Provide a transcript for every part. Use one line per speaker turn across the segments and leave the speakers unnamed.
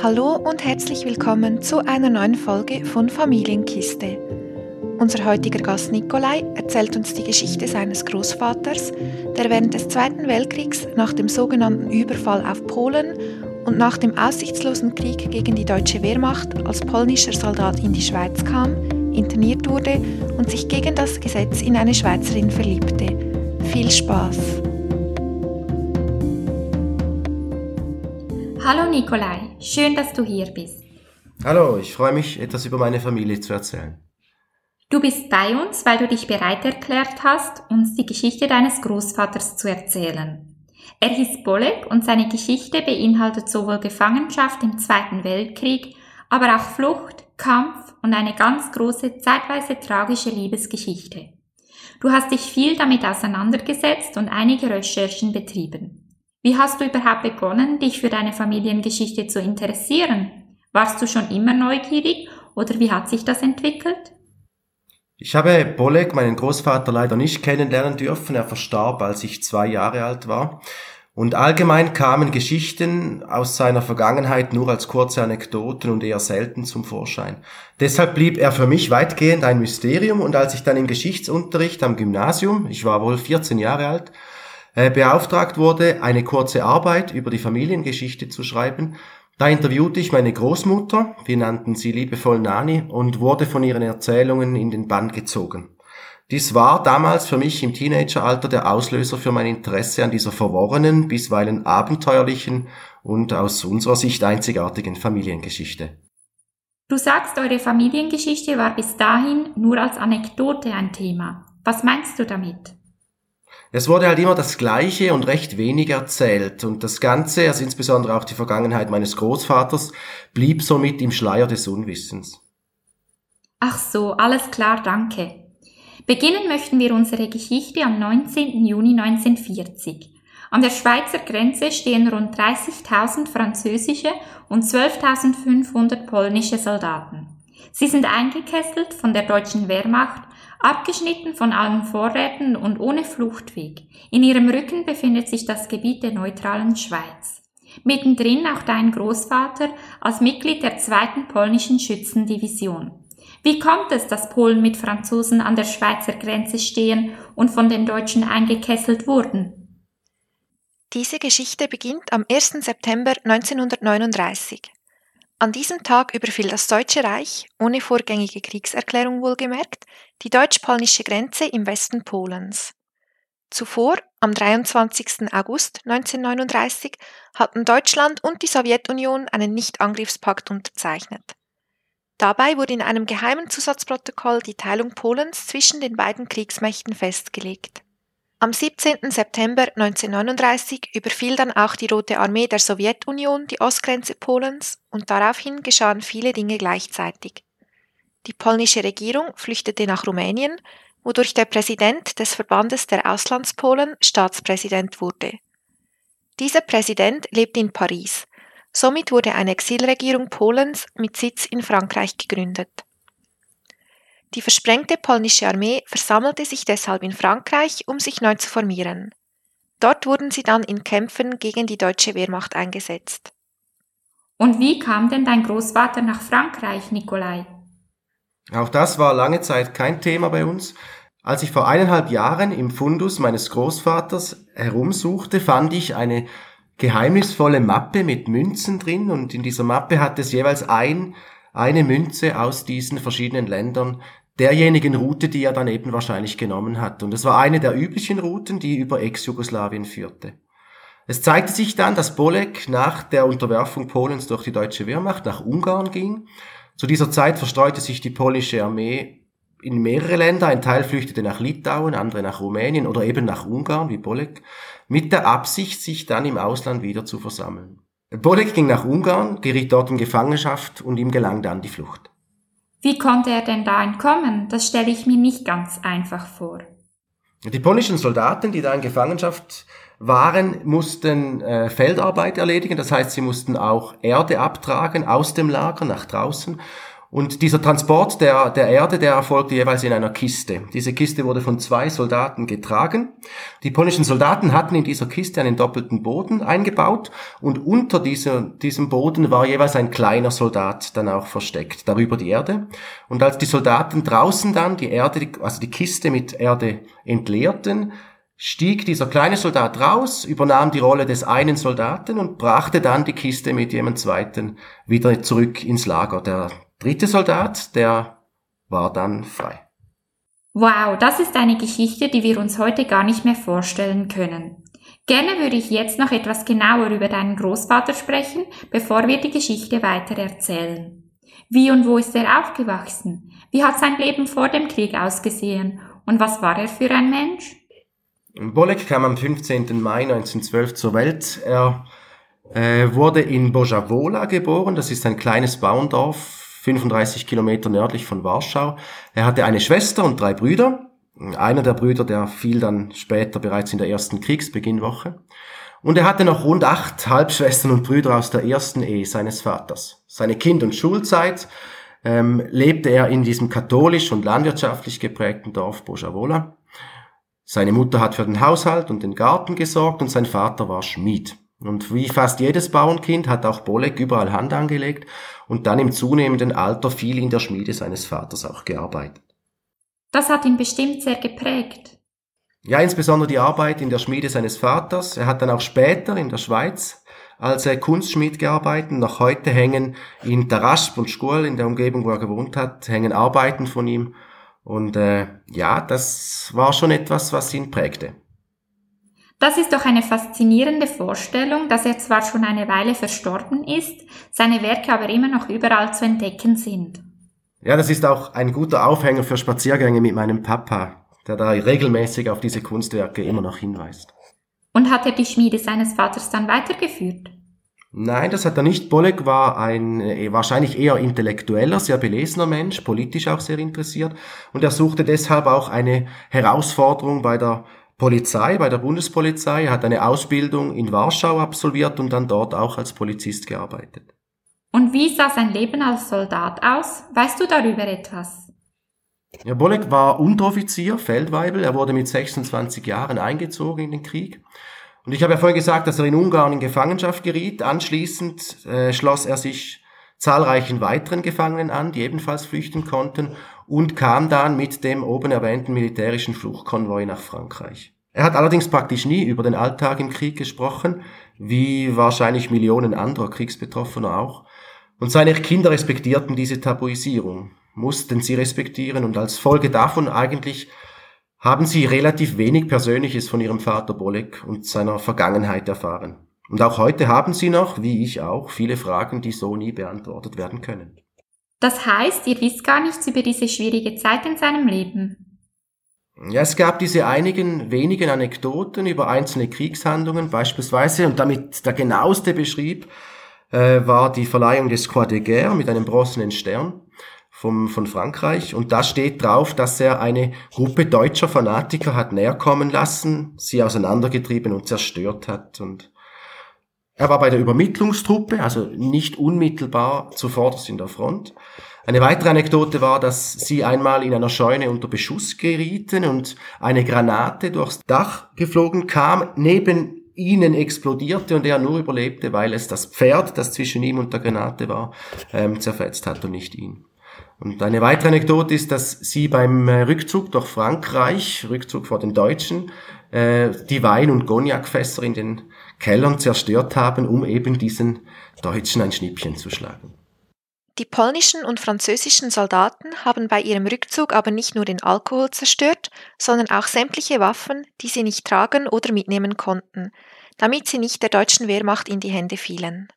Hallo und herzlich willkommen zu einer neuen Folge von Familienkiste. Unser heutiger Gast Nikolai erzählt uns die Geschichte seines Großvaters, der während des Zweiten Weltkriegs nach dem sogenannten Überfall auf Polen und nach dem aussichtslosen Krieg gegen die deutsche Wehrmacht als polnischer Soldat in die Schweiz kam, interniert wurde und sich gegen das Gesetz in eine Schweizerin verliebte. Viel Spaß!
Hallo Nikolai, schön, dass du hier bist.
Hallo, ich freue mich, etwas über meine Familie zu erzählen.
Du bist bei uns, weil du dich bereit erklärt hast, uns die Geschichte deines Großvaters zu erzählen. Er hieß Bolek und seine Geschichte beinhaltet sowohl Gefangenschaft im Zweiten Weltkrieg, aber auch Flucht, Kampf und eine ganz große, zeitweise tragische Liebesgeschichte. Du hast dich viel damit auseinandergesetzt und einige Recherchen betrieben. Wie hast du überhaupt begonnen, dich für deine Familiengeschichte zu interessieren? Warst du schon immer neugierig oder wie hat sich das entwickelt?
Ich habe Bolek, meinen Großvater, leider nicht kennenlernen dürfen. Er verstarb, als ich zwei Jahre alt war. Und allgemein kamen Geschichten aus seiner Vergangenheit nur als kurze Anekdoten und eher selten zum Vorschein. Deshalb blieb er für mich weitgehend ein Mysterium und als ich dann im Geschichtsunterricht am Gymnasium, ich war wohl 14 Jahre alt, beauftragt wurde, eine kurze Arbeit über die Familiengeschichte zu schreiben. Da interviewte ich meine Großmutter, wir nannten sie liebevoll Nani, und wurde von ihren Erzählungen in den Bann gezogen. Dies war damals für mich im Teenageralter der Auslöser für mein Interesse an dieser verworrenen, bisweilen abenteuerlichen und aus unserer Sicht einzigartigen Familiengeschichte.
Du sagst, eure Familiengeschichte war bis dahin nur als Anekdote ein Thema. Was meinst du damit?
Es wurde halt immer das Gleiche und recht wenig erzählt und das Ganze, also insbesondere auch die Vergangenheit meines Großvaters, blieb somit im Schleier des Unwissens.
Ach so, alles klar, danke. Beginnen möchten wir unsere Geschichte am 19. Juni 1940. An der Schweizer Grenze stehen rund 30.000 französische und 12.500 polnische Soldaten. Sie sind eingekesselt von der deutschen Wehrmacht abgeschnitten von allen Vorräten und ohne Fluchtweg. In ihrem Rücken befindet sich das Gebiet der neutralen Schweiz. Mittendrin auch dein Großvater als Mitglied der zweiten polnischen Schützendivision. Wie kommt es, dass Polen mit Franzosen an der Schweizer Grenze stehen und von den Deutschen eingekesselt wurden?
Diese Geschichte beginnt am 1. September 1939. An diesem Tag überfiel das Deutsche Reich, ohne vorgängige Kriegserklärung wohlgemerkt, die deutsch-polnische Grenze im Westen Polens. Zuvor, am 23. August 1939, hatten Deutschland und die Sowjetunion einen Nichtangriffspakt unterzeichnet. Dabei wurde in einem geheimen Zusatzprotokoll die Teilung Polens zwischen den beiden Kriegsmächten festgelegt. Am 17. September 1939 überfiel dann auch die Rote Armee der Sowjetunion die Ostgrenze Polens und daraufhin geschahen viele Dinge gleichzeitig. Die polnische Regierung flüchtete nach Rumänien, wodurch der Präsident des Verbandes der Auslandspolen Staatspräsident wurde. Dieser Präsident lebt in Paris. Somit wurde eine Exilregierung Polens mit Sitz in Frankreich gegründet. Die versprengte polnische Armee versammelte sich deshalb in Frankreich, um sich neu zu formieren. Dort wurden sie dann in Kämpfen gegen die deutsche Wehrmacht eingesetzt.
Und wie kam denn dein Großvater nach Frankreich, Nikolai?
Auch das war lange Zeit kein Thema bei uns. Als ich vor eineinhalb Jahren im Fundus meines Großvaters herumsuchte, fand ich eine geheimnisvolle Mappe mit Münzen drin und in dieser Mappe hat es jeweils ein, eine Münze aus diesen verschiedenen Ländern derjenigen Route, die er dann eben wahrscheinlich genommen hat. Und es war eine der üblichen Routen, die über Ex-Jugoslawien führte. Es zeigte sich dann, dass Bolek nach der Unterwerfung Polens durch die deutsche Wehrmacht nach Ungarn ging. Zu dieser Zeit verstreute sich die polnische Armee in mehrere Länder. Ein Teil flüchtete nach Litauen, andere nach Rumänien oder eben nach Ungarn, wie Bolek, mit der Absicht, sich dann im Ausland wieder zu versammeln. Bolek ging nach Ungarn, geriet dort in Gefangenschaft und ihm gelang dann die Flucht.
Wie konnte er denn da entkommen? Das stelle ich mir nicht ganz einfach vor.
Die polnischen Soldaten, die da in Gefangenschaft waren, mussten äh, Feldarbeit erledigen. Das heißt, sie mussten auch Erde abtragen aus dem Lager nach draußen. Und dieser Transport der, der Erde, der erfolgte jeweils in einer Kiste. Diese Kiste wurde von zwei Soldaten getragen. Die polnischen Soldaten hatten in dieser Kiste einen doppelten Boden eingebaut und unter dieser, diesem Boden war jeweils ein kleiner Soldat dann auch versteckt, darüber die Erde. Und als die Soldaten draußen dann die Erde, also die Kiste mit Erde entleerten, stieg dieser kleine Soldat raus, übernahm die Rolle des einen Soldaten und brachte dann die Kiste mit jemand zweiten wieder zurück ins Lager. Der dritte Soldat, der war dann frei.
Wow, das ist eine Geschichte, die wir uns heute gar nicht mehr vorstellen können. Gerne würde ich jetzt noch etwas genauer über deinen Großvater sprechen, bevor wir die Geschichte weiter erzählen. Wie und wo ist er aufgewachsen? Wie hat sein Leben vor dem Krieg ausgesehen? Und was war er für ein Mensch?
Bolek kam am 15. Mai 1912 zur Welt. Er äh, wurde in Bojavola geboren. Das ist ein kleines Bauerndorf 35 Kilometer nördlich von Warschau. Er hatte eine Schwester und drei Brüder. Einer der Brüder, der fiel dann später bereits in der ersten Kriegsbeginnwoche. Und er hatte noch rund acht Halbschwestern und Brüder aus der ersten Ehe seines Vaters. Seine Kind- und Schulzeit ähm, lebte er in diesem katholisch und landwirtschaftlich geprägten Dorf Bojavola. Seine Mutter hat für den Haushalt und den Garten gesorgt und sein Vater war Schmied. Und wie fast jedes Bauernkind hat auch Bolek überall Hand angelegt und dann im zunehmenden Alter viel in der Schmiede seines Vaters auch gearbeitet.
Das hat ihn bestimmt sehr geprägt.
Ja, insbesondere die Arbeit in der Schmiede seines Vaters. Er hat dann auch später in der Schweiz als Kunstschmied gearbeitet. Noch heute hängen in Tarasp und Schkuhl, in der Umgebung, wo er gewohnt hat, hängen Arbeiten von ihm. Und äh, ja, das war schon etwas, was ihn prägte.
Das ist doch eine faszinierende Vorstellung, dass er zwar schon eine Weile verstorben ist, seine Werke aber immer noch überall zu entdecken sind.
Ja, das ist auch ein guter Aufhänger für Spaziergänge mit meinem Papa, der da regelmäßig auf diese Kunstwerke immer noch hinweist.
Und hat er die Schmiede seines Vaters dann weitergeführt?
Nein, das hat er nicht. Bolek war ein äh, wahrscheinlich eher intellektueller, sehr belesener Mensch, politisch auch sehr interessiert. Und er suchte deshalb auch eine Herausforderung bei der Polizei, bei der Bundespolizei, hat eine Ausbildung in Warschau absolviert und dann dort auch als Polizist gearbeitet.
Und wie sah sein Leben als Soldat aus? Weißt du darüber etwas?
Ja, Bolek war Unteroffizier, Feldweibel. Er wurde mit 26 Jahren eingezogen in den Krieg. Und ich habe ja vorhin gesagt, dass er in Ungarn in Gefangenschaft geriet. Anschließend äh, schloss er sich zahlreichen weiteren Gefangenen an, die ebenfalls flüchten konnten und kam dann mit dem oben erwähnten militärischen Fluchtkonvoi nach Frankreich. Er hat allerdings praktisch nie über den Alltag im Krieg gesprochen, wie wahrscheinlich Millionen anderer Kriegsbetroffener auch. Und seine Kinder respektierten diese Tabuisierung, mussten sie respektieren und als Folge davon eigentlich haben sie relativ wenig Persönliches von ihrem Vater Bolek und seiner Vergangenheit erfahren. Und auch heute haben sie noch, wie ich auch, viele Fragen, die so nie beantwortet werden können.
Das heißt, ihr wisst gar nichts über diese schwierige Zeit in seinem Leben.
Ja, es gab diese einigen wenigen Anekdoten über einzelne Kriegshandlungen, beispielsweise, und damit der genaueste beschrieb, äh, war die Verleihung des Croix de Guerre mit einem bronzenen Stern vom, von Frankreich. Und da steht drauf, dass er eine Gruppe deutscher Fanatiker hat näherkommen lassen, sie auseinandergetrieben und zerstört hat. Und er war bei der Übermittlungstruppe, also nicht unmittelbar zuvorderst in der Front. Eine weitere Anekdote war, dass sie einmal in einer Scheune unter Beschuss gerieten und eine Granate durchs Dach geflogen kam, neben ihnen explodierte und er nur überlebte, weil es das Pferd, das zwischen ihm und der Granate war, ähm, zerfetzt hat und nicht ihn. Und eine weitere Anekdote ist, dass sie beim äh, Rückzug durch Frankreich, Rückzug vor den Deutschen, äh, die Wein- und Cognacfässer in den Kellern zerstört haben, um eben diesen Deutschen ein Schnippchen zu schlagen.
Die polnischen und französischen Soldaten haben bei ihrem Rückzug aber nicht nur den Alkohol zerstört, sondern auch sämtliche Waffen, die sie nicht tragen oder mitnehmen konnten, damit sie nicht der deutschen Wehrmacht in die Hände fielen.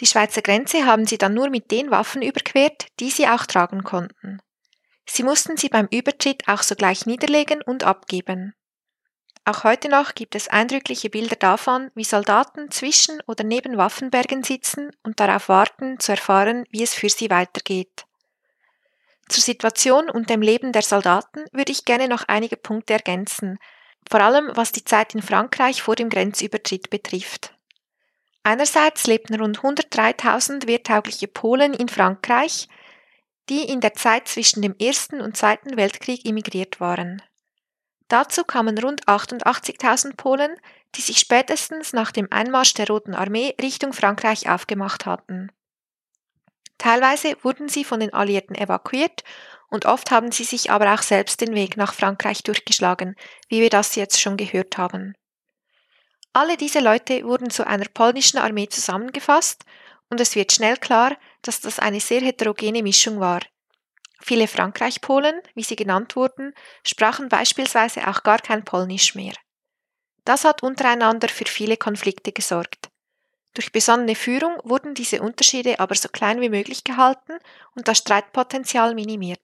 Die Schweizer Grenze haben sie dann nur mit den Waffen überquert, die sie auch tragen konnten. Sie mussten sie beim Übertritt auch sogleich niederlegen und abgeben. Auch heute noch gibt es eindrückliche Bilder davon, wie Soldaten zwischen oder neben Waffenbergen sitzen und darauf warten, zu erfahren, wie es für sie weitergeht. Zur Situation und dem Leben der Soldaten würde ich gerne noch einige Punkte ergänzen, vor allem was die Zeit in Frankreich vor dem Grenzübertritt betrifft. Einerseits lebten rund 103.000 wehrtaugliche Polen in Frankreich, die in der Zeit zwischen dem Ersten und Zweiten Weltkrieg emigriert waren. Dazu kamen rund 88.000 Polen, die sich spätestens nach dem Einmarsch der Roten Armee Richtung Frankreich aufgemacht hatten. Teilweise wurden sie von den Alliierten evakuiert und oft haben sie sich aber auch selbst den Weg nach Frankreich durchgeschlagen, wie wir das jetzt schon gehört haben. Alle diese Leute wurden zu einer polnischen Armee zusammengefasst und es wird schnell klar, dass das eine sehr heterogene Mischung war. Viele Frankreich-Polen, wie sie genannt wurden, sprachen beispielsweise auch gar kein Polnisch mehr. Das hat untereinander für viele Konflikte gesorgt. Durch besonnene Führung wurden diese Unterschiede aber so klein wie möglich gehalten und das Streitpotenzial minimiert.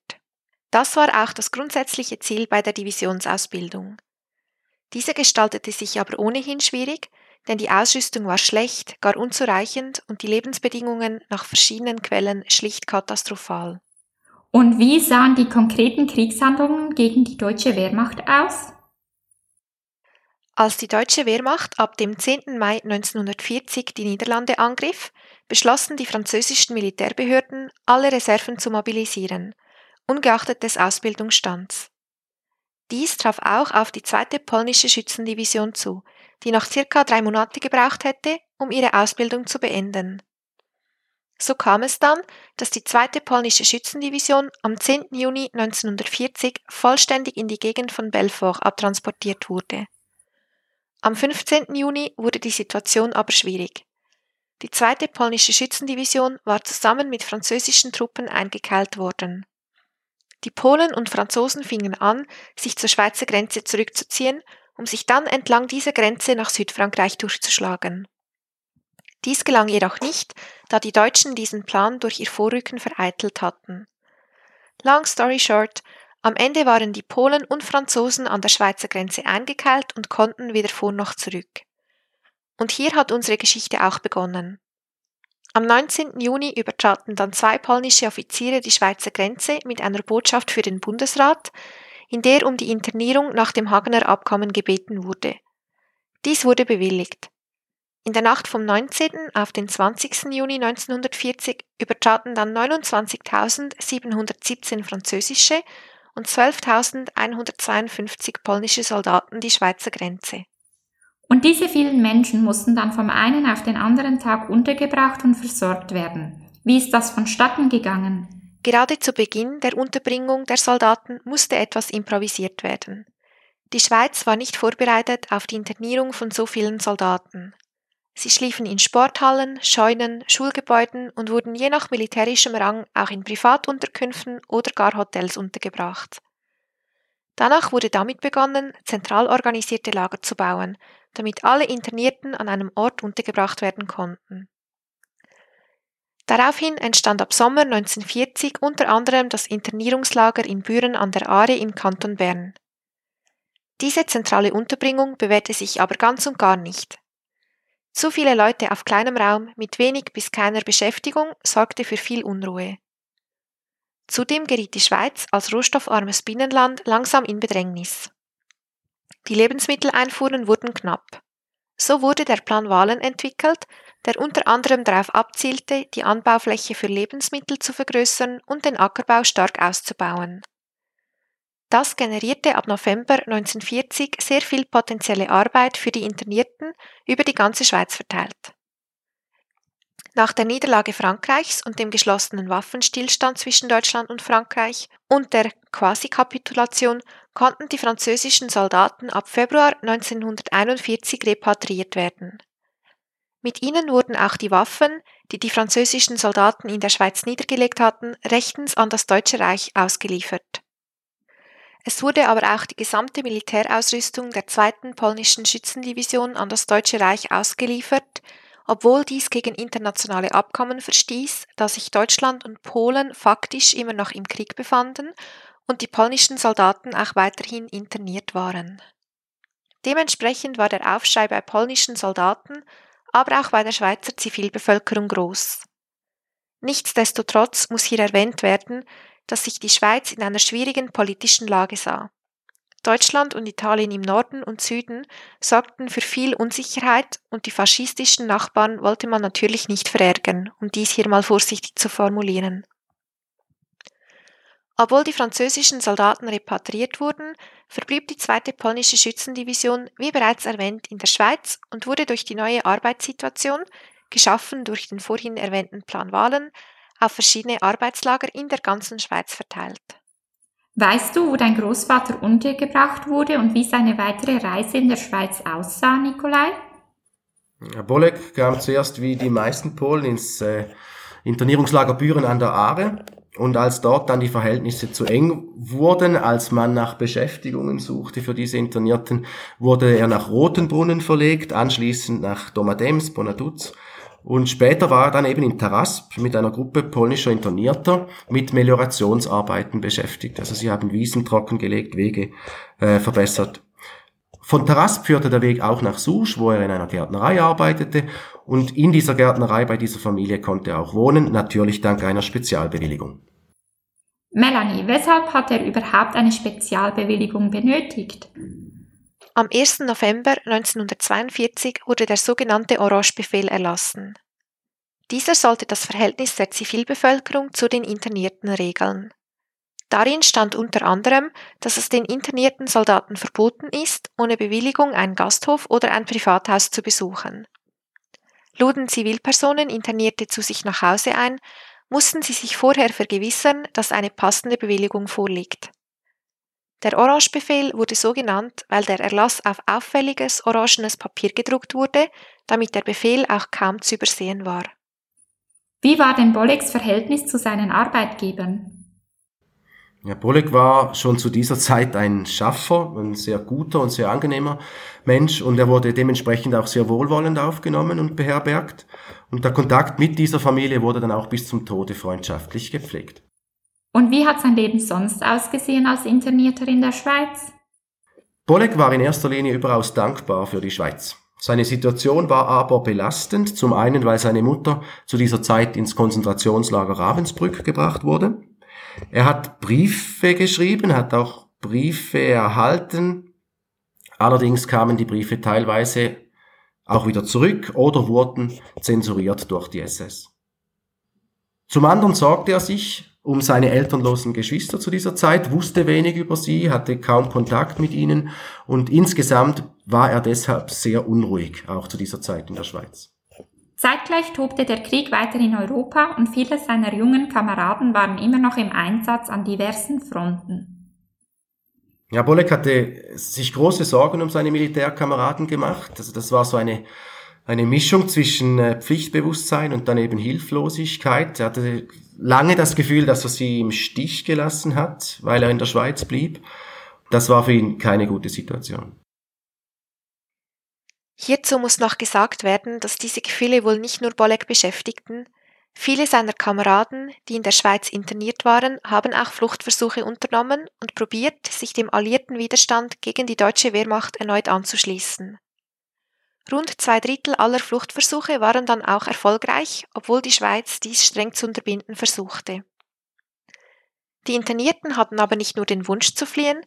Das war auch das grundsätzliche Ziel bei der Divisionsausbildung. Diese gestaltete sich aber ohnehin schwierig, denn die Ausrüstung war schlecht, gar unzureichend und die Lebensbedingungen nach verschiedenen Quellen schlicht katastrophal.
Und wie sahen die konkreten Kriegshandlungen gegen die deutsche Wehrmacht aus?
Als die deutsche Wehrmacht ab dem 10. Mai 1940 die Niederlande angriff, beschlossen die französischen Militärbehörden, alle Reserven zu mobilisieren, ungeachtet des Ausbildungsstands. Dies traf auch auf die zweite polnische Schützendivision zu, die noch circa drei Monate gebraucht hätte, um ihre Ausbildung zu beenden. So kam es dann, dass die zweite polnische Schützendivision am 10. Juni 1940 vollständig in die Gegend von Belfort abtransportiert wurde. Am 15. Juni wurde die Situation aber schwierig. Die zweite polnische Schützendivision war zusammen mit französischen Truppen eingekeilt worden. Die Polen und Franzosen fingen an, sich zur Schweizer Grenze zurückzuziehen, um sich dann entlang dieser Grenze nach Südfrankreich durchzuschlagen. Dies gelang jedoch nicht, da die Deutschen diesen Plan durch ihr Vorrücken vereitelt hatten. Long story short, am Ende waren die Polen und Franzosen an der Schweizer Grenze eingekeilt und konnten weder vor noch zurück. Und hier hat unsere Geschichte auch begonnen. Am 19. Juni übertraten dann zwei polnische Offiziere die Schweizer Grenze mit einer Botschaft für den Bundesrat, in der um die Internierung nach dem Hagener Abkommen gebeten wurde. Dies wurde bewilligt. In der Nacht vom 19. auf den 20. Juni 1940 übertraten dann 29.717 französische und 12.152 polnische Soldaten die Schweizer Grenze.
Und diese vielen Menschen mussten dann vom einen auf den anderen Tag untergebracht und versorgt werden. Wie ist das vonstatten gegangen?
Gerade zu Beginn der Unterbringung der Soldaten musste etwas improvisiert werden. Die Schweiz war nicht vorbereitet auf die Internierung von so vielen Soldaten. Sie schliefen in Sporthallen, Scheunen, Schulgebäuden und wurden je nach militärischem Rang auch in Privatunterkünften oder gar Hotels untergebracht. Danach wurde damit begonnen, zentral organisierte Lager zu bauen, damit alle Internierten an einem Ort untergebracht werden konnten. Daraufhin entstand ab Sommer 1940 unter anderem das Internierungslager in Büren an der Aare im Kanton Bern. Diese zentrale Unterbringung bewährte sich aber ganz und gar nicht. Zu viele Leute auf kleinem Raum mit wenig bis keiner Beschäftigung sorgte für viel Unruhe. Zudem geriet die Schweiz als rohstoffarmes Binnenland langsam in Bedrängnis. Die Lebensmitteleinfuhren wurden knapp. So wurde der Plan Wahlen entwickelt, der unter anderem darauf abzielte, die Anbaufläche für Lebensmittel zu vergrößern und den Ackerbau stark auszubauen. Das generierte ab November 1940 sehr viel potenzielle Arbeit für die Internierten über die ganze Schweiz verteilt. Nach der Niederlage Frankreichs und dem geschlossenen Waffenstillstand zwischen Deutschland und Frankreich und der Quasi-Kapitulation konnten die französischen Soldaten ab Februar 1941 repatriiert werden. Mit ihnen wurden auch die Waffen, die die französischen Soldaten in der Schweiz niedergelegt hatten, rechtens an das Deutsche Reich ausgeliefert. Es wurde aber auch die gesamte Militärausrüstung der zweiten polnischen Schützendivision an das Deutsche Reich ausgeliefert, obwohl dies gegen internationale Abkommen verstieß, da sich Deutschland und Polen faktisch immer noch im Krieg befanden und die polnischen Soldaten auch weiterhin interniert waren. Dementsprechend war der Aufschrei bei polnischen Soldaten, aber auch bei der Schweizer Zivilbevölkerung groß. Nichtsdestotrotz muss hier erwähnt werden, dass sich die Schweiz in einer schwierigen politischen Lage sah. Deutschland und Italien im Norden und Süden sorgten für viel Unsicherheit und die faschistischen Nachbarn wollte man natürlich nicht verärgern, um dies hier mal vorsichtig zu formulieren. Obwohl die französischen Soldaten repatriiert wurden, verblieb die zweite polnische Schützendivision, wie bereits erwähnt, in der Schweiz und wurde durch die neue Arbeitssituation, geschaffen durch den vorhin erwähnten Plan Wahlen, auf verschiedene Arbeitslager in der ganzen Schweiz verteilt.
Weißt du, wo dein Großvater untergebracht wurde und wie seine weitere Reise in der Schweiz aussah, Nikolai?
Bolek kam zuerst wie die meisten Polen ins äh, Internierungslager Büren an der Aare und als dort dann die Verhältnisse zu eng wurden, als man nach Beschäftigungen suchte für diese Internierten, wurde er nach Rotenbrunnen verlegt, anschließend nach Domadems, Bonaduz und später war er dann eben in Tarasp mit einer Gruppe polnischer Internierter mit Meliorationsarbeiten beschäftigt. Also sie haben Wiesen trockengelegt, Wege äh, verbessert. Von Tarasp führte der Weg auch nach Susch, wo er in einer Gärtnerei arbeitete. Und in dieser Gärtnerei bei dieser Familie konnte er auch wohnen, natürlich dank einer Spezialbewilligung.
Melanie, weshalb hat er überhaupt eine Spezialbewilligung benötigt?
Am 1. November 1942 wurde der sogenannte Orange-Befehl erlassen. Dieser sollte das Verhältnis der Zivilbevölkerung zu den Internierten regeln. Darin stand unter anderem, dass es den internierten Soldaten verboten ist, ohne Bewilligung einen Gasthof oder ein Privathaus zu besuchen. Luden Zivilpersonen Internierte zu sich nach Hause ein, mussten sie sich vorher vergewissern, dass eine passende Bewilligung vorliegt. Der Orange-Befehl wurde so genannt, weil der Erlass auf auffälliges orangenes Papier gedruckt wurde, damit der Befehl auch kaum zu übersehen war.
Wie war denn Bolleks Verhältnis zu seinen Arbeitgebern?
Ja, Bolek war schon zu dieser Zeit ein Schaffer, ein sehr guter und sehr angenehmer Mensch und er wurde dementsprechend auch sehr wohlwollend aufgenommen und beherbergt. Und der Kontakt mit dieser Familie wurde dann auch bis zum Tode freundschaftlich gepflegt.
Und wie hat sein Leben sonst ausgesehen als Internierter in der Schweiz?
Bolek war in erster Linie überaus dankbar für die Schweiz. Seine Situation war aber belastend, zum einen, weil seine Mutter zu dieser Zeit ins Konzentrationslager Ravensbrück gebracht wurde. Er hat Briefe geschrieben, hat auch Briefe erhalten. Allerdings kamen die Briefe teilweise auch wieder zurück oder wurden zensuriert durch die SS. Zum anderen sorgte er sich um seine elternlosen Geschwister zu dieser Zeit, wusste wenig über sie, hatte kaum Kontakt mit ihnen und insgesamt war er deshalb sehr unruhig, auch zu dieser Zeit in der Schweiz.
Zeitgleich tobte der Krieg weiter in Europa und viele seiner jungen Kameraden waren immer noch im Einsatz an diversen Fronten.
Ja, Bolek hatte sich große Sorgen um seine Militärkameraden gemacht. Also das war so eine eine Mischung zwischen äh, Pflichtbewusstsein und dann eben Hilflosigkeit. Er hatte lange das Gefühl, dass er sie im Stich gelassen hat, weil er in der Schweiz blieb. Das war für ihn keine gute Situation.
Hierzu muss noch gesagt werden, dass diese Gefühle wohl nicht nur Bolek beschäftigten. Viele seiner Kameraden, die in der Schweiz interniert waren, haben auch Fluchtversuche unternommen und probiert, sich dem alliierten Widerstand gegen die deutsche Wehrmacht erneut anzuschließen. Rund zwei Drittel aller Fluchtversuche waren dann auch erfolgreich, obwohl die Schweiz dies streng zu unterbinden versuchte. Die Internierten hatten aber nicht nur den Wunsch zu fliehen,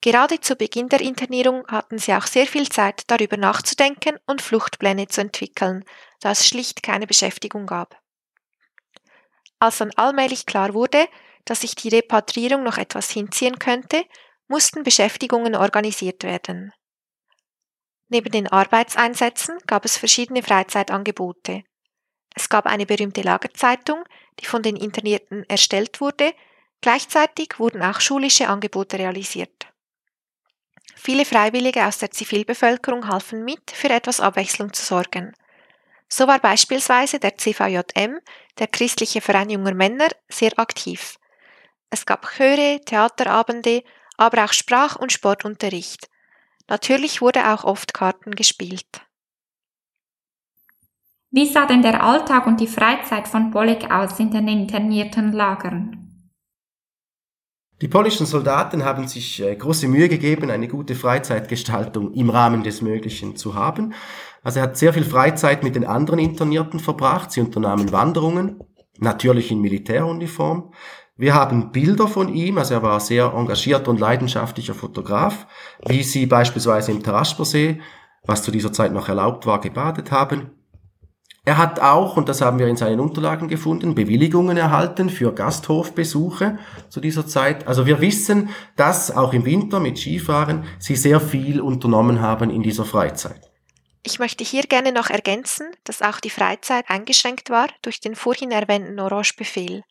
gerade zu Beginn der Internierung hatten sie auch sehr viel Zeit darüber nachzudenken und Fluchtpläne zu entwickeln, da es schlicht keine Beschäftigung gab. Als dann allmählich klar wurde, dass sich die Repatriierung noch etwas hinziehen könnte, mussten Beschäftigungen organisiert werden. Neben den Arbeitseinsätzen gab es verschiedene Freizeitangebote. Es gab eine berühmte Lagerzeitung, die von den Internierten erstellt wurde, gleichzeitig wurden auch schulische Angebote realisiert. Viele Freiwillige aus der Zivilbevölkerung halfen mit, für etwas Abwechslung zu sorgen. So war beispielsweise der CVJM, der christliche Verein junger Männer, sehr aktiv. Es gab Chöre, Theaterabende, aber auch Sprach- und Sportunterricht. Natürlich wurde auch oft Karten gespielt.
Wie sah denn der Alltag und die Freizeit von Bolek aus in den internierten Lagern?
Die polnischen Soldaten haben sich äh, große Mühe gegeben, eine gute Freizeitgestaltung im Rahmen des Möglichen zu haben. Also er hat sehr viel Freizeit mit den anderen Internierten verbracht. Sie unternahmen Wanderungen, natürlich in Militäruniform. Wir haben Bilder von ihm, also er war sehr engagierter und leidenschaftlicher Fotograf, wie sie beispielsweise im Taraspersee, was zu dieser Zeit noch erlaubt war, gebadet haben. Er hat auch, und das haben wir in seinen Unterlagen gefunden, Bewilligungen erhalten für Gasthofbesuche zu dieser Zeit. Also wir wissen, dass auch im Winter mit Skifahren sie sehr viel unternommen haben in dieser Freizeit.
Ich möchte hier gerne noch ergänzen, dass auch die Freizeit eingeschränkt war durch den vorhin erwähnten Orange-Befehl.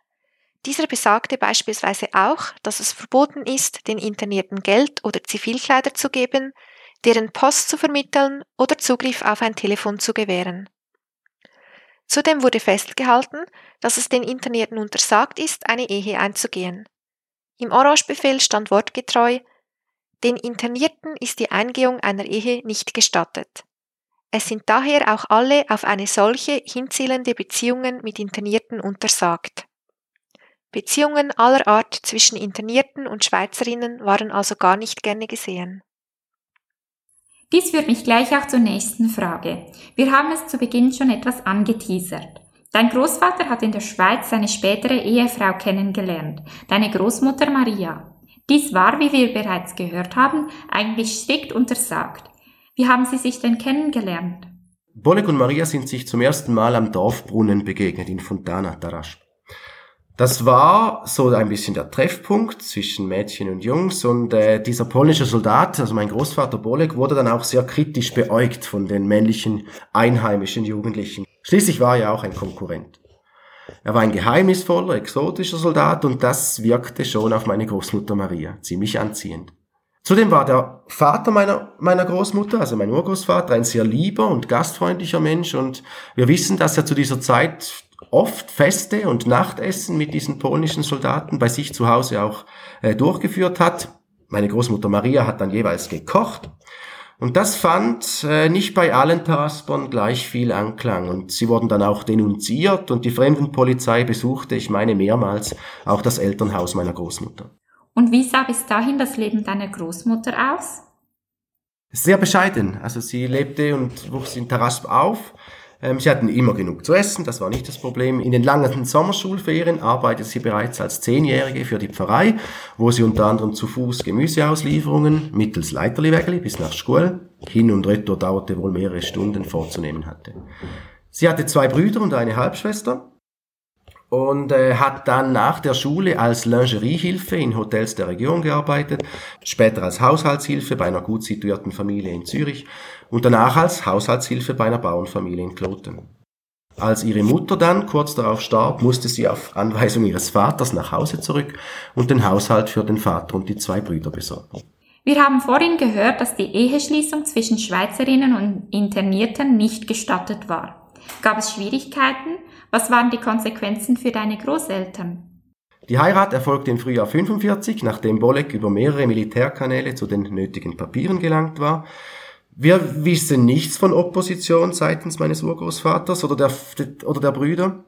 Dieser besagte beispielsweise auch, dass es verboten ist, den Internierten Geld oder Zivilkleider zu geben, deren Post zu vermitteln oder Zugriff auf ein Telefon zu gewähren. Zudem wurde festgehalten, dass es den Internierten untersagt ist, eine Ehe einzugehen. Im Orange-Befehl stand wortgetreu, den Internierten ist die Eingehung einer Ehe nicht gestattet. Es sind daher auch alle auf eine solche hinzielende Beziehungen mit Internierten untersagt. Beziehungen aller Art zwischen Internierten und Schweizerinnen waren also gar nicht gerne gesehen.
Dies führt mich gleich auch zur nächsten Frage. Wir haben es zu Beginn schon etwas angeteasert. Dein Großvater hat in der Schweiz seine spätere Ehefrau kennengelernt, deine Großmutter Maria. Dies war, wie wir bereits gehört haben, eigentlich strikt untersagt. Wie haben sie sich denn kennengelernt?
Bolek und Maria sind sich zum ersten Mal am Dorfbrunnen begegnet in Fontana Tarasch. Das war so ein bisschen der Treffpunkt zwischen Mädchen und Jungs und äh, dieser polnische Soldat, also mein Großvater Bolek, wurde dann auch sehr kritisch beäugt von den männlichen einheimischen Jugendlichen. Schließlich war er auch ein Konkurrent. Er war ein geheimnisvoller, exotischer Soldat und das wirkte schon auf meine Großmutter Maria ziemlich anziehend. Zudem war der Vater meiner, meiner Großmutter, also mein Urgroßvater, ein sehr lieber und gastfreundlicher Mensch und wir wissen, dass er zu dieser Zeit oft Feste und Nachtessen mit diesen polnischen Soldaten bei sich zu Hause auch äh, durchgeführt hat. Meine Großmutter Maria hat dann jeweils gekocht. Und das fand äh, nicht bei allen Taraspern gleich viel Anklang. Und sie wurden dann auch denunziert und die Fremdenpolizei besuchte, ich meine mehrmals, auch das Elternhaus meiner Großmutter.
Und wie sah bis dahin das Leben deiner Großmutter aus?
Sehr bescheiden. Also sie lebte und wuchs in Tarasp auf ähm, sie hatten immer genug zu essen, das war nicht das Problem. In den langen Sommerschulferien arbeitete sie bereits als Zehnjährige für die Pfarrei, wo sie unter anderem zu Fuß Gemüseauslieferungen mittels Leiterliwägeli bis nach Schule, hin und retour dauerte wohl mehrere Stunden vorzunehmen hatte. Sie hatte zwei Brüder und eine Halbschwester und äh, hat dann nach der Schule als Lingeriehilfe in Hotels der Region gearbeitet, später als Haushaltshilfe bei einer gut situierten Familie in Zürich und danach als Haushaltshilfe bei einer Bauernfamilie in Kloten. Als ihre Mutter dann kurz darauf starb, musste sie auf Anweisung ihres Vaters nach Hause zurück und den Haushalt für den Vater und die zwei Brüder besorgen.
Wir haben vorhin gehört, dass die Eheschließung zwischen Schweizerinnen und Internierten nicht gestattet war. Gab es Schwierigkeiten, was waren die Konsequenzen für deine Großeltern?
Die Heirat erfolgte im Frühjahr 45, nachdem Bolek über mehrere Militärkanäle zu den nötigen Papieren gelangt war. Wir wissen nichts von Opposition seitens meines Urgroßvaters oder der, oder der Brüder.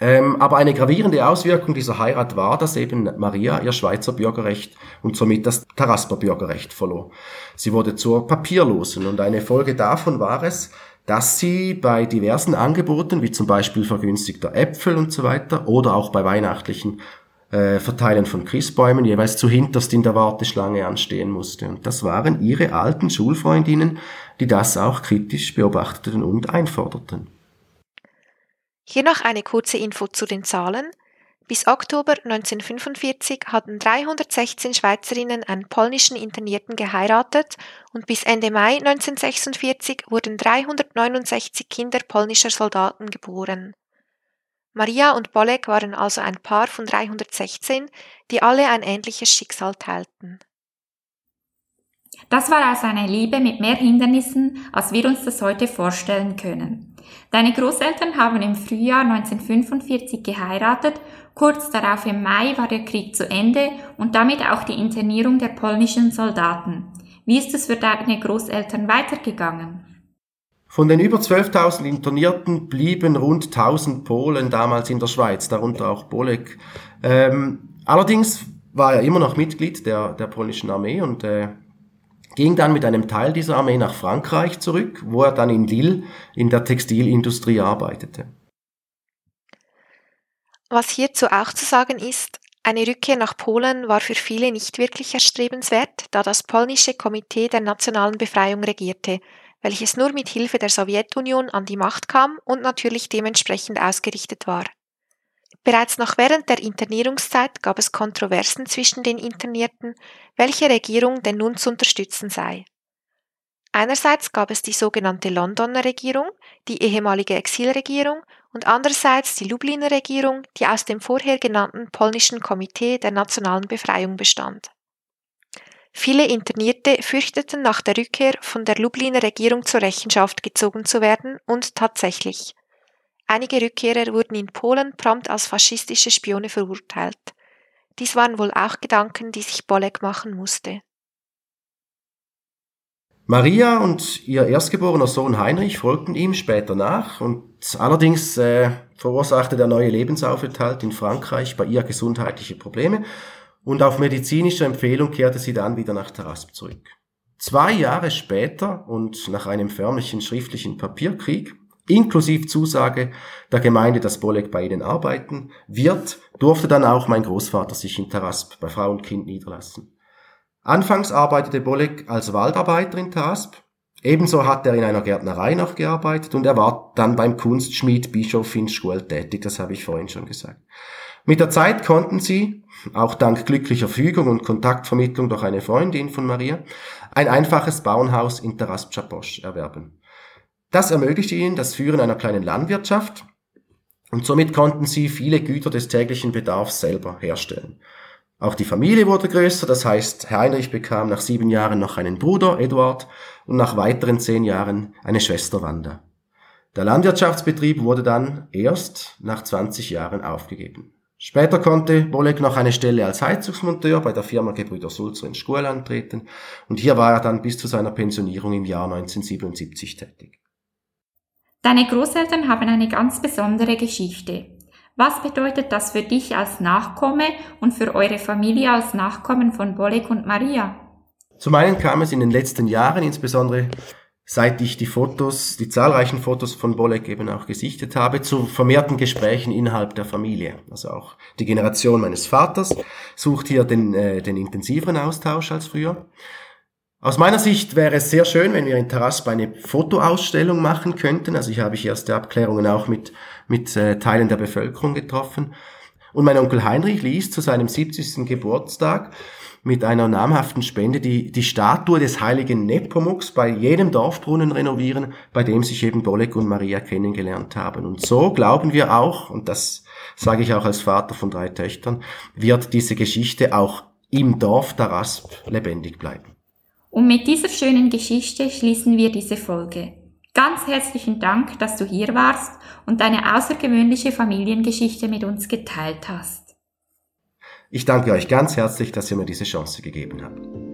Ähm, aber eine gravierende Auswirkung dieser Heirat war, dass eben Maria ihr Schweizer Bürgerrecht und somit das Tarasper Bürgerrecht verlor. Sie wurde zur Papierlosen und eine Folge davon war es, dass sie bei diversen Angeboten, wie zum Beispiel vergünstigter Äpfel und so weiter, oder auch bei weihnachtlichen äh, Verteilen von Christbäumen jeweils zuhinterst in der Warteschlange anstehen musste. Und das waren ihre alten Schulfreundinnen, die das auch kritisch beobachteten und einforderten.
Hier noch eine kurze Info zu den Zahlen. Bis Oktober 1945 hatten 316 Schweizerinnen einen polnischen Internierten geheiratet und bis Ende Mai 1946 wurden 369 Kinder polnischer Soldaten geboren. Maria und Bolek waren also ein Paar von 316, die alle ein ähnliches Schicksal teilten.
Das war also eine Liebe mit mehr Hindernissen, als wir uns das heute vorstellen können. Deine Großeltern haben im Frühjahr 1945 geheiratet Kurz darauf im Mai war der Krieg zu Ende und damit auch die Internierung der polnischen Soldaten. Wie ist es für deine Großeltern weitergegangen?
Von den über 12.000 Internierten blieben rund 1000 Polen damals in der Schweiz, darunter auch Bolek. Ähm, allerdings war er immer noch Mitglied der, der polnischen Armee und äh, ging dann mit einem Teil dieser Armee nach Frankreich zurück, wo er dann in Lille in der Textilindustrie arbeitete.
Was hierzu auch zu sagen ist, Eine Rückkehr nach Polen war für viele nicht wirklich erstrebenswert, da das polnische Komitee der nationalen Befreiung regierte, welches nur mit Hilfe der Sowjetunion an die Macht kam und natürlich dementsprechend ausgerichtet war. Bereits noch während der Internierungszeit gab es Kontroversen zwischen den Internierten, welche Regierung denn nun zu unterstützen sei. Einerseits gab es die sogenannte Londoner Regierung, die ehemalige Exilregierung, und andererseits die Lubliner Regierung, die aus dem vorher genannten polnischen Komitee der nationalen Befreiung bestand. Viele Internierte fürchteten nach der Rückkehr von der Lubliner Regierung zur Rechenschaft gezogen zu werden und tatsächlich. Einige Rückkehrer wurden in Polen prompt als faschistische Spione verurteilt. Dies waren wohl auch Gedanken, die sich Bolek machen musste.
Maria und ihr erstgeborener Sohn Heinrich folgten ihm später nach und allerdings äh, verursachte der neue Lebensaufenthalt in Frankreich bei ihr gesundheitliche Probleme und auf medizinische Empfehlung kehrte sie dann wieder nach Tarasp zurück. Zwei Jahre später und nach einem förmlichen schriftlichen Papierkrieg, inklusive Zusage der Gemeinde, dass Bolek bei ihnen arbeiten wird, durfte dann auch mein Großvater sich in Tarasp bei Frau und Kind niederlassen. Anfangs arbeitete Bolek als Waldarbeiter in Tasp. Ebenso hat er in einer Gärtnerei noch gearbeitet und er war dann beim Kunstschmied Bischof in Schule tätig, das habe ich vorhin schon gesagt. Mit der Zeit konnten sie, auch dank glücklicher Fügung und Kontaktvermittlung durch eine Freundin von Maria, ein einfaches Bauernhaus in Taraspchaposch erwerben. Das ermöglichte ihnen das Führen einer kleinen Landwirtschaft und somit konnten sie viele Güter des täglichen Bedarfs selber herstellen. Auch die Familie wurde größer, das heißt, Heinrich bekam nach sieben Jahren noch einen Bruder, Eduard, und nach weiteren zehn Jahren eine Schwester, Wanda. Der Landwirtschaftsbetrieb wurde dann erst nach 20 Jahren aufgegeben. Später konnte Bolek noch eine Stelle als Heizungsmonteur bei der Firma Gebrüder Sulzer in Schkuhl antreten und hier war er dann bis zu seiner Pensionierung im Jahr 1977 tätig.
Deine Großeltern haben eine ganz besondere Geschichte. Was bedeutet das für dich als Nachkomme und für eure Familie als Nachkommen von Bolek und Maria?
Zum einen kam es in den letzten Jahren, insbesondere seit ich die Fotos, die zahlreichen Fotos von Bolek eben auch gesichtet habe, zu vermehrten Gesprächen innerhalb der Familie. Also auch die Generation meines Vaters sucht hier den, äh, den intensiveren Austausch als früher. Aus meiner Sicht wäre es sehr schön, wenn wir in Tarasp eine Fotoausstellung machen könnten. Also ich habe ich erste Abklärungen auch mit, mit äh, Teilen der Bevölkerung getroffen. Und mein Onkel Heinrich ließ zu seinem 70. Geburtstag mit einer namhaften Spende die, die Statue des heiligen Nepomuks bei jedem Dorfbrunnen renovieren, bei dem sich eben Bolek und Maria kennengelernt haben. Und so glauben wir auch, und das sage ich auch als Vater von drei Töchtern, wird diese Geschichte auch im Dorf Tarasp lebendig bleiben.
Und mit dieser schönen Geschichte schließen wir diese Folge. Ganz herzlichen Dank, dass du hier warst und deine außergewöhnliche Familiengeschichte mit uns geteilt hast.
Ich danke euch ganz herzlich, dass ihr mir diese Chance gegeben habt.